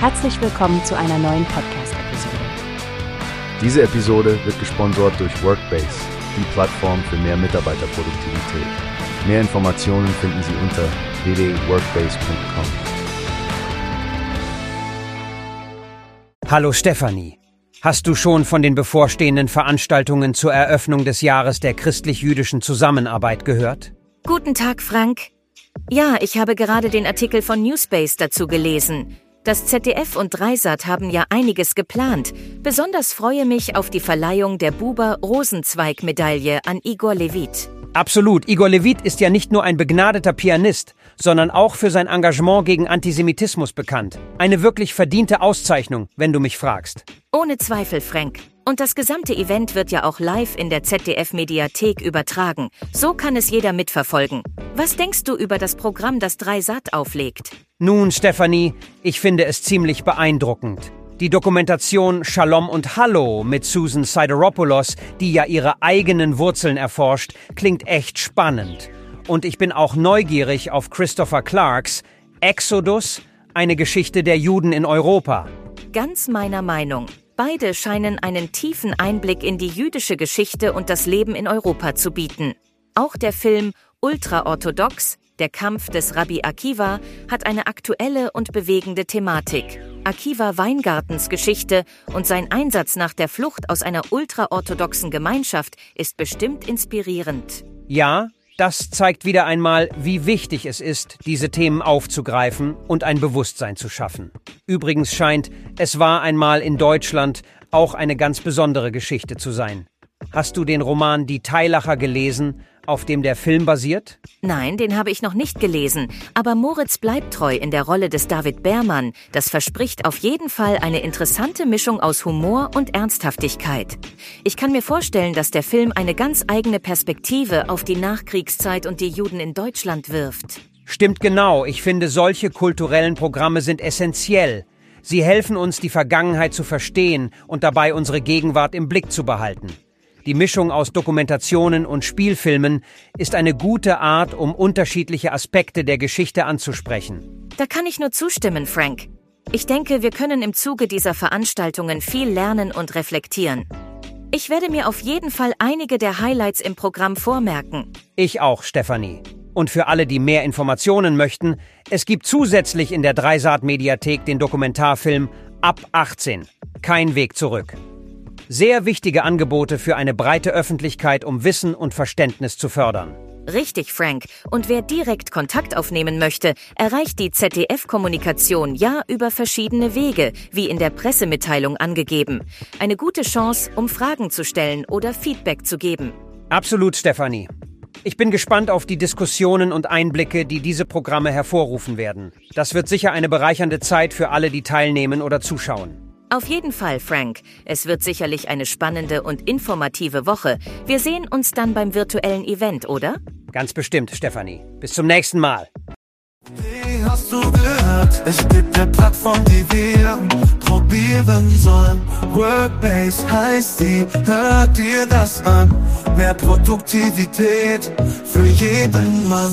Herzlich willkommen zu einer neuen Podcast-Episode. Diese Episode wird gesponsert durch Workbase, die Plattform für mehr Mitarbeiterproduktivität. Mehr Informationen finden Sie unter www.workbase.com. Hallo Stefanie. Hast du schon von den bevorstehenden Veranstaltungen zur Eröffnung des Jahres der christlich-jüdischen Zusammenarbeit gehört? Guten Tag, Frank. Ja, ich habe gerade den Artikel von Newspace dazu gelesen. Das ZDF und Dreisat haben ja einiges geplant. Besonders freue mich auf die Verleihung der Buber-Rosenzweig-Medaille an Igor Levit. Absolut. Igor Levit ist ja nicht nur ein begnadeter Pianist, sondern auch für sein Engagement gegen Antisemitismus bekannt. Eine wirklich verdiente Auszeichnung, wenn du mich fragst. Ohne Zweifel, Frank. Und das gesamte Event wird ja auch live in der ZDF-Mediathek übertragen. So kann es jeder mitverfolgen. Was denkst du über das Programm, das Dreisat auflegt? Nun, Stefanie, ich finde es ziemlich beeindruckend. Die Dokumentation Shalom und Hallo mit Susan Sideropoulos, die ja ihre eigenen Wurzeln erforscht, klingt echt spannend. Und ich bin auch neugierig auf Christopher Clarks Exodus, eine Geschichte der Juden in Europa. Ganz meiner Meinung. Beide scheinen einen tiefen Einblick in die jüdische Geschichte und das Leben in Europa zu bieten. Auch der Film Ultraorthodox, der Kampf des Rabbi Akiva, hat eine aktuelle und bewegende Thematik. Akiva Weingartens Geschichte und sein Einsatz nach der Flucht aus einer ultraorthodoxen Gemeinschaft ist bestimmt inspirierend. Ja, das zeigt wieder einmal, wie wichtig es ist, diese Themen aufzugreifen und ein Bewusstsein zu schaffen. Übrigens scheint, es war einmal in Deutschland auch eine ganz besondere Geschichte zu sein. Hast du den Roman Die Teilacher gelesen auf dem der Film basiert? Nein, den habe ich noch nicht gelesen. Aber Moritz bleibt treu in der Rolle des David Beermann. Das verspricht auf jeden Fall eine interessante Mischung aus Humor und Ernsthaftigkeit. Ich kann mir vorstellen, dass der Film eine ganz eigene Perspektive auf die Nachkriegszeit und die Juden in Deutschland wirft. Stimmt genau. Ich finde, solche kulturellen Programme sind essentiell. Sie helfen uns, die Vergangenheit zu verstehen und dabei unsere Gegenwart im Blick zu behalten. Die Mischung aus Dokumentationen und Spielfilmen ist eine gute Art, um unterschiedliche Aspekte der Geschichte anzusprechen. Da kann ich nur zustimmen, Frank. Ich denke, wir können im Zuge dieser Veranstaltungen viel lernen und reflektieren. Ich werde mir auf jeden Fall einige der Highlights im Programm vormerken. Ich auch, Stefanie. Und für alle, die mehr Informationen möchten, es gibt zusätzlich in der Dreisat-Mediathek den Dokumentarfilm Ab 18. Kein Weg zurück. Sehr wichtige Angebote für eine breite Öffentlichkeit, um Wissen und Verständnis zu fördern. Richtig, Frank. Und wer direkt Kontakt aufnehmen möchte, erreicht die ZDF-Kommunikation ja über verschiedene Wege, wie in der Pressemitteilung angegeben. Eine gute Chance, um Fragen zu stellen oder Feedback zu geben. Absolut, Stefanie. Ich bin gespannt auf die Diskussionen und Einblicke, die diese Programme hervorrufen werden. Das wird sicher eine bereichernde Zeit für alle, die teilnehmen oder zuschauen. Auf jeden Fall, Frank. Es wird sicherlich eine spannende und informative Woche. Wir sehen uns dann beim virtuellen Event, oder? Ganz bestimmt, Stefanie. Bis zum nächsten Mal. Wie hast du gehört? Es gibt eine Plattform, die wir probieren sollen. Workbase heißt die, hört dir das an. Mehr Produktivität für jeden Mann.